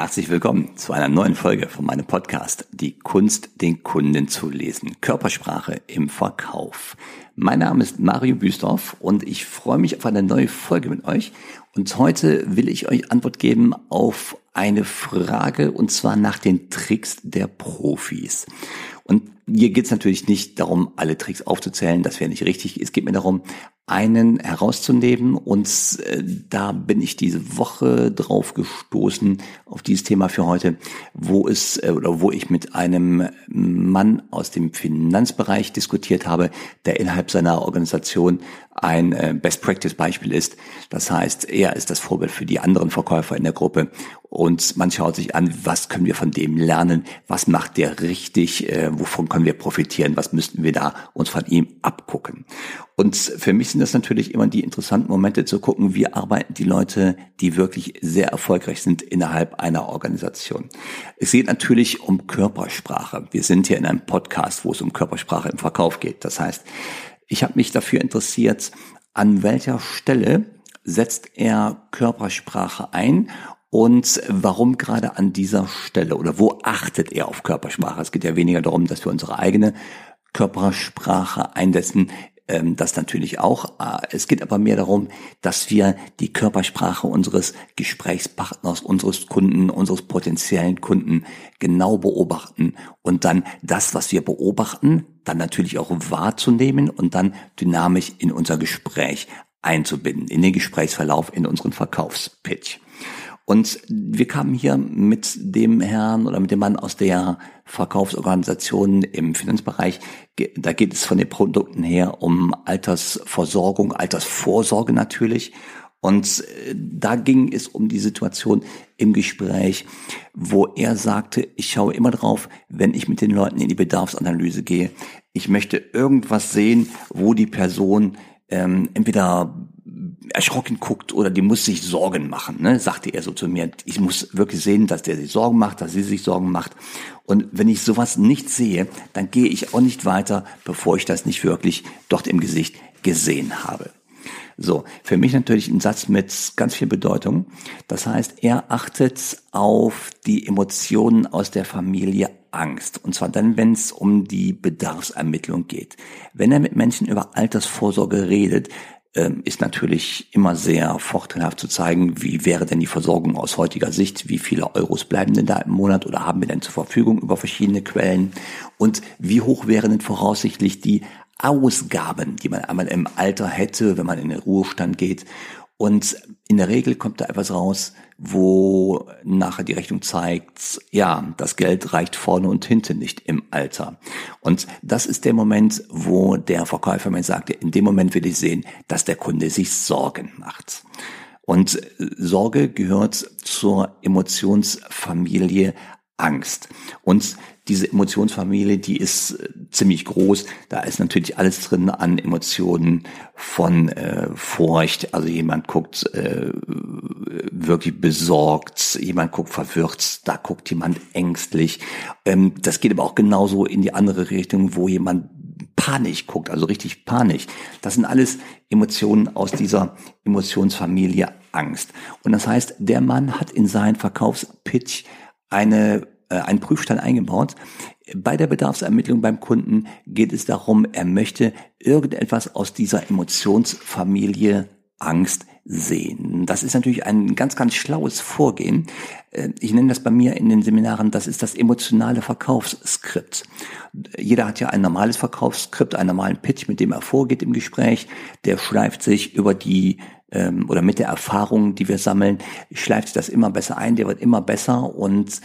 Herzlich willkommen zu einer neuen Folge von meinem Podcast Die Kunst, den Kunden zu lesen. Körpersprache im Verkauf. Mein Name ist Mario Büstorf und ich freue mich auf eine neue Folge mit euch. Und heute will ich euch Antwort geben auf eine Frage und zwar nach den Tricks der Profis. Und hier geht es natürlich nicht darum, alle Tricks aufzuzählen, das wäre nicht richtig. Es geht mir darum, einen herauszunehmen. Und äh, da bin ich diese Woche drauf gestoßen, auf dieses Thema für heute, wo es äh, oder wo ich mit einem Mann aus dem Finanzbereich diskutiert habe, der innerhalb seiner Organisation ein äh, Best Practice Beispiel ist. Das heißt, er ist das Vorbild für die anderen Verkäufer in der Gruppe und man schaut sich an, was können wir von dem lernen, was macht der richtig, äh, wovon können wir profitieren, was müssten wir da uns von ihm abgucken. Und für mich sind das natürlich immer die interessanten Momente zu gucken, wie arbeiten die Leute, die wirklich sehr erfolgreich sind innerhalb einer Organisation. Es geht natürlich um Körpersprache. Wir sind hier in einem Podcast, wo es um Körpersprache im Verkauf geht. Das heißt, ich habe mich dafür interessiert, an welcher Stelle setzt er Körpersprache ein und warum gerade an dieser Stelle oder wo achtet er auf Körpersprache? Es geht ja weniger darum, dass wir unsere eigene Körpersprache einsetzen, ähm, das natürlich auch. Äh, es geht aber mehr darum, dass wir die Körpersprache unseres Gesprächspartners, unseres Kunden, unseres potenziellen Kunden genau beobachten und dann das, was wir beobachten, dann natürlich auch wahrzunehmen und dann dynamisch in unser Gespräch einzubinden, in den Gesprächsverlauf, in unseren Verkaufspitch. Und wir kamen hier mit dem Herrn oder mit dem Mann aus der Verkaufsorganisation im Finanzbereich. Da geht es von den Produkten her um Altersversorgung, Altersvorsorge natürlich. Und äh, da ging es um die Situation im Gespräch, wo er sagte, ich schaue immer drauf, wenn ich mit den Leuten in die Bedarfsanalyse gehe. Ich möchte irgendwas sehen, wo die Person ähm, entweder erschrocken guckt oder die muss sich Sorgen machen, ne? sagte er so zu mir. Ich muss wirklich sehen, dass der sich Sorgen macht, dass sie sich Sorgen macht. Und wenn ich sowas nicht sehe, dann gehe ich auch nicht weiter, bevor ich das nicht wirklich dort im Gesicht gesehen habe. So, für mich natürlich ein Satz mit ganz viel Bedeutung. Das heißt, er achtet auf die Emotionen aus der Familie Angst. Und zwar dann, wenn es um die Bedarfsermittlung geht. Wenn er mit Menschen über Altersvorsorge redet, ist natürlich immer sehr vorteilhaft zu zeigen, wie wäre denn die Versorgung aus heutiger Sicht, wie viele Euros bleiben denn da im Monat oder haben wir denn zur Verfügung über verschiedene Quellen und wie hoch wären denn voraussichtlich die Ausgaben, die man einmal im Alter hätte, wenn man in den Ruhestand geht. Und in der Regel kommt da etwas raus, wo nachher die Rechnung zeigt, ja, das Geld reicht vorne und hinten nicht im Alter. Und das ist der Moment, wo der Verkäufer mir sagte, in dem Moment will ich sehen, dass der Kunde sich Sorgen macht. Und Sorge gehört zur Emotionsfamilie Angst. Und diese Emotionsfamilie, die ist äh, ziemlich groß. Da ist natürlich alles drin an Emotionen von äh, Furcht. Also jemand guckt äh, wirklich besorgt, jemand guckt verwirrt, da guckt jemand ängstlich. Ähm, das geht aber auch genauso in die andere Richtung, wo jemand panisch guckt, also richtig panisch. Das sind alles Emotionen aus dieser Emotionsfamilie Angst. Und das heißt, der Mann hat in seinen Verkaufspitch eine äh, einen Prüfstand eingebaut. Bei der Bedarfsermittlung beim Kunden geht es darum, er möchte irgendetwas aus dieser Emotionsfamilie Angst sehen. Das ist natürlich ein ganz, ganz schlaues Vorgehen. Äh, ich nenne das bei mir in den Seminaren, das ist das emotionale Verkaufsskript. Jeder hat ja ein normales Verkaufsskript, einen normalen Pitch, mit dem er vorgeht im Gespräch. Der schleift sich über die ähm, oder mit der Erfahrung, die wir sammeln, schleift sich das immer besser ein, der wird immer besser. Und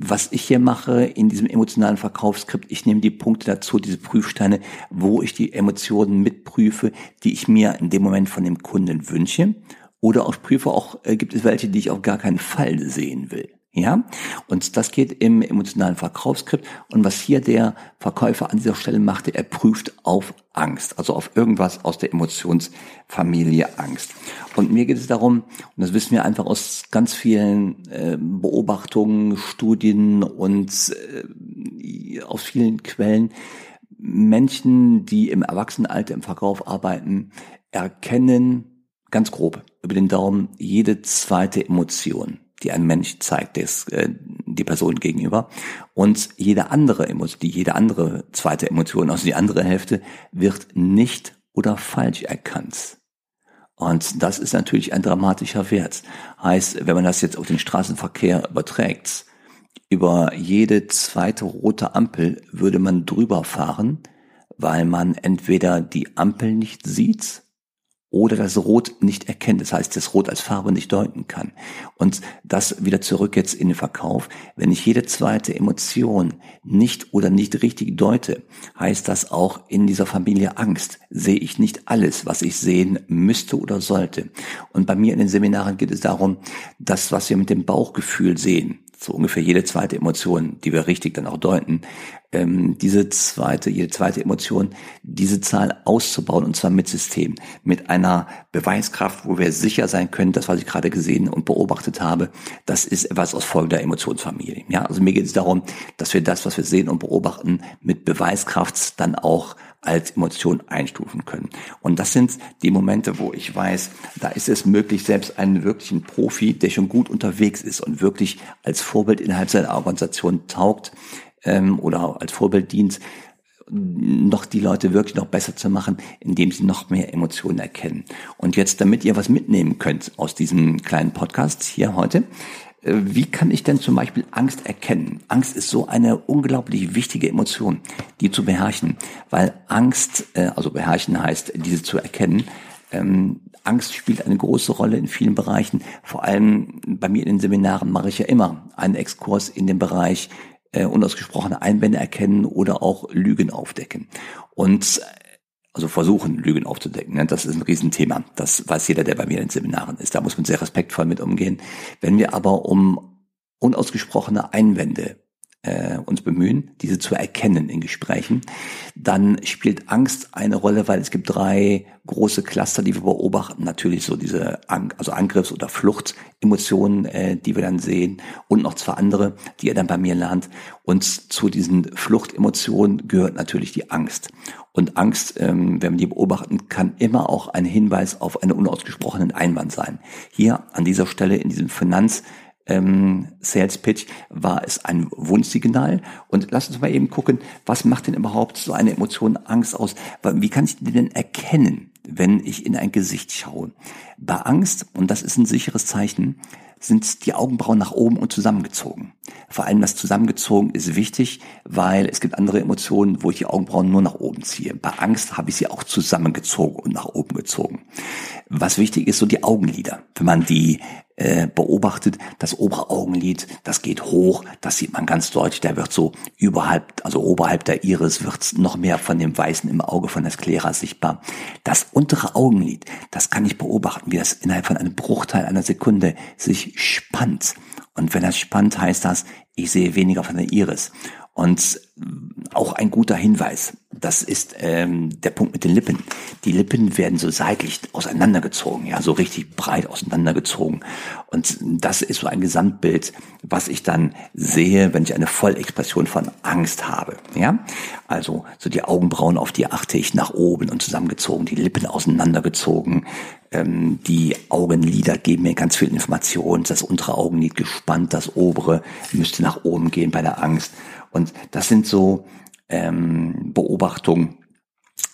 was ich hier mache in diesem emotionalen Verkaufsskript, ich nehme die Punkte dazu, diese Prüfsteine, wo ich die Emotionen mitprüfe, die ich mir in dem Moment von dem Kunden wünsche. Oder auch prüfe auch, äh, gibt es welche, die ich auf gar keinen Fall sehen will. Ja, und das geht im emotionalen Verkaufsskript. Und was hier der Verkäufer an dieser Stelle machte, er prüft auf Angst, also auf irgendwas aus der Emotionsfamilie Angst. Und mir geht es darum, und das wissen wir einfach aus ganz vielen äh, Beobachtungen, Studien und äh, aus vielen Quellen, Menschen, die im Erwachsenenalter im Verkauf arbeiten, erkennen ganz grob über den Daumen jede zweite Emotion die ein Mensch zeigt, des, äh, die Person gegenüber. Und jede andere Emotion, die jede andere zweite Emotion, also die andere Hälfte, wird nicht oder falsch erkannt. Und das ist natürlich ein dramatischer Wert. Heißt, wenn man das jetzt auf den Straßenverkehr überträgt, über jede zweite rote Ampel würde man drüber fahren, weil man entweder die Ampel nicht sieht oder das Rot nicht erkennt, das heißt, das Rot als Farbe nicht deuten kann. Und das wieder zurück jetzt in den Verkauf. Wenn ich jede zweite Emotion nicht oder nicht richtig deute, heißt das auch in dieser Familie Angst. Sehe ich nicht alles, was ich sehen müsste oder sollte. Und bei mir in den Seminaren geht es darum, das, was wir mit dem Bauchgefühl sehen, so ungefähr jede zweite Emotion, die wir richtig dann auch deuten, ähm, diese zweite, jede zweite Emotion, diese Zahl auszubauen und zwar mit System, mit einer Beweiskraft, wo wir sicher sein können, das, was ich gerade gesehen und beobachtet habe, das ist etwas aus folgender Emotionsfamilie. Ja, also mir geht es darum, dass wir das, was wir sehen und beobachten, mit Beweiskraft dann auch als Emotion einstufen können. Und das sind die Momente, wo ich weiß, da ist es möglich, selbst einen wirklichen Profi, der schon gut unterwegs ist und wirklich als Vorbild innerhalb seiner Organisation taugt ähm, oder als Vorbild dient, noch die Leute wirklich noch besser zu machen, indem sie noch mehr Emotionen erkennen. Und jetzt, damit ihr was mitnehmen könnt aus diesem kleinen Podcast hier heute, wie kann ich denn zum Beispiel Angst erkennen? Angst ist so eine unglaublich wichtige Emotion, die zu beherrschen, weil Angst, äh, also beherrschen heißt, diese zu erkennen, ähm, Angst spielt eine große Rolle in vielen Bereichen. Vor allem bei mir in den Seminaren mache ich ja immer einen Exkurs in den Bereich äh, unausgesprochene Einwände erkennen oder auch Lügen aufdecken. Und also versuchen, Lügen aufzudecken. Ne? Das ist ein Riesenthema. Das weiß jeder, der bei mir in Seminaren ist. Da muss man sehr respektvoll mit umgehen. Wenn wir aber um unausgesprochene Einwände äh, uns bemühen, diese zu erkennen in Gesprächen, dann spielt Angst eine Rolle, weil es gibt drei große Cluster, die wir beobachten. Natürlich so diese An also Angriffs- oder Fluchtemotionen, äh, die wir dann sehen und noch zwei andere, die ihr dann bei mir lernt. Und zu diesen Fluchtemotionen gehört natürlich die Angst. Und Angst, ähm, wenn man die beobachten, kann immer auch ein Hinweis auf einen unausgesprochenen Einwand sein. Hier an dieser Stelle in diesem Finanz ähm, Sales Pitch war es ein Wunschsignal. Und lass uns mal eben gucken, was macht denn überhaupt so eine Emotion Angst aus? Wie kann ich die denn erkennen, wenn ich in ein Gesicht schaue? Bei Angst, und das ist ein sicheres Zeichen, sind die Augenbrauen nach oben und zusammengezogen. Vor allem das zusammengezogen ist wichtig, weil es gibt andere Emotionen, wo ich die Augenbrauen nur nach oben ziehe. Bei Angst habe ich sie auch zusammengezogen und nach oben gezogen. Was wichtig ist, so die Augenlider. Wenn man die äh, beobachtet, das obere Augenlid, das geht hoch, das sieht man ganz deutlich, der wird so überhalb, also oberhalb der Iris wird noch mehr von dem Weißen im Auge von der Sklera sichtbar. Das untere Augenlid, das kann ich beobachten, wie das innerhalb von einem Bruchteil einer Sekunde sich spannt. Und wenn das spannt, heißt das, ich sehe weniger von der Iris. Und auch ein guter Hinweis, das ist ähm, der Punkt mit den Lippen. Die Lippen werden so seitlich auseinandergezogen, ja, so richtig breit auseinandergezogen. Und das ist so ein Gesamtbild, was ich dann sehe, wenn ich eine Vollexpression von Angst habe. Ja, also so die Augenbrauen, auf die achte ich nach oben und zusammengezogen, die Lippen auseinandergezogen, ähm, die Augenlider geben mir ganz viel Information. Das untere Augenlid gespannt, das obere müsste nach oben gehen bei der Angst. Und das sind so ähm, Beobachtungen,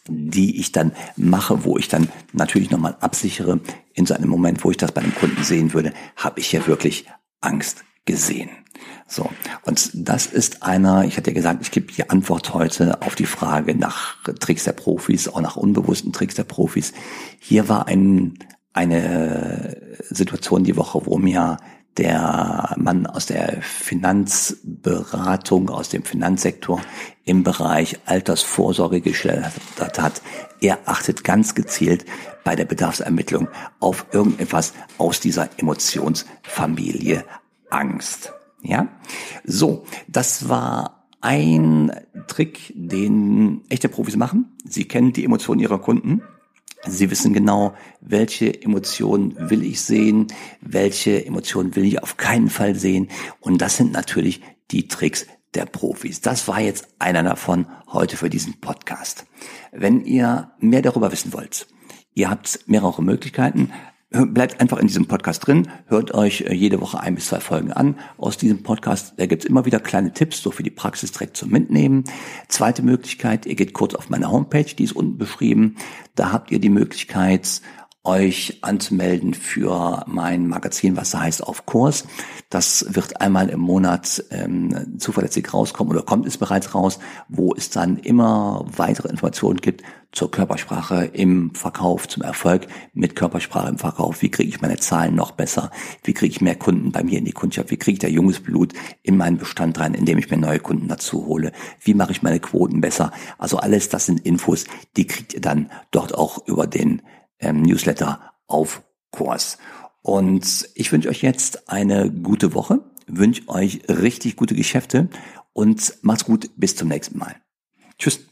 die ich dann mache, wo ich dann natürlich nochmal absichere, in so einem Moment, wo ich das bei einem Kunden sehen würde, habe ich ja wirklich Angst gesehen. So, und das ist einer, ich hatte ja gesagt, ich gebe die Antwort heute auf die Frage nach Tricks der Profis, auch nach unbewussten Tricks der Profis. Hier war ein, eine Situation die Woche, wo mir der Mann aus der Finanzberatung, aus dem Finanzsektor im Bereich Altersvorsorge gestellt hat. Er achtet ganz gezielt bei der Bedarfsermittlung auf irgendetwas aus dieser Emotionsfamilie Angst. Ja? So, das war ein Trick, den echte Profis machen. Sie kennen die Emotionen ihrer Kunden. Sie wissen genau, welche Emotionen will ich sehen, welche Emotionen will ich auf keinen Fall sehen. Und das sind natürlich die Tricks der Profis. Das war jetzt einer davon heute für diesen Podcast. Wenn ihr mehr darüber wissen wollt, ihr habt mehrere Möglichkeiten. Bleibt einfach in diesem Podcast drin, hört euch äh, jede Woche ein bis zwei Folgen an. Aus diesem Podcast, da gibt's immer wieder kleine Tipps, so für die Praxis direkt zum Mitnehmen. Zweite Möglichkeit, ihr geht kurz auf meine Homepage, die ist unten beschrieben. Da habt ihr die Möglichkeit, euch anzumelden für mein Magazin, was da heißt auf Kurs. Das wird einmal im Monat ähm, zuverlässig rauskommen oder kommt es bereits raus, wo es dann immer weitere Informationen gibt zur Körpersprache im Verkauf, zum Erfolg mit Körpersprache im Verkauf. Wie kriege ich meine Zahlen noch besser? Wie kriege ich mehr Kunden bei mir in die Kundschaft? Wie kriege ich da junges Blut in meinen Bestand rein, indem ich mir neue Kunden dazu hole? Wie mache ich meine Quoten besser? Also alles, das sind Infos, die kriegt ihr dann dort auch über den ähm, Newsletter auf Kurs. Und ich wünsche euch jetzt eine gute Woche, wünsche euch richtig gute Geschäfte und macht's gut, bis zum nächsten Mal. Tschüss.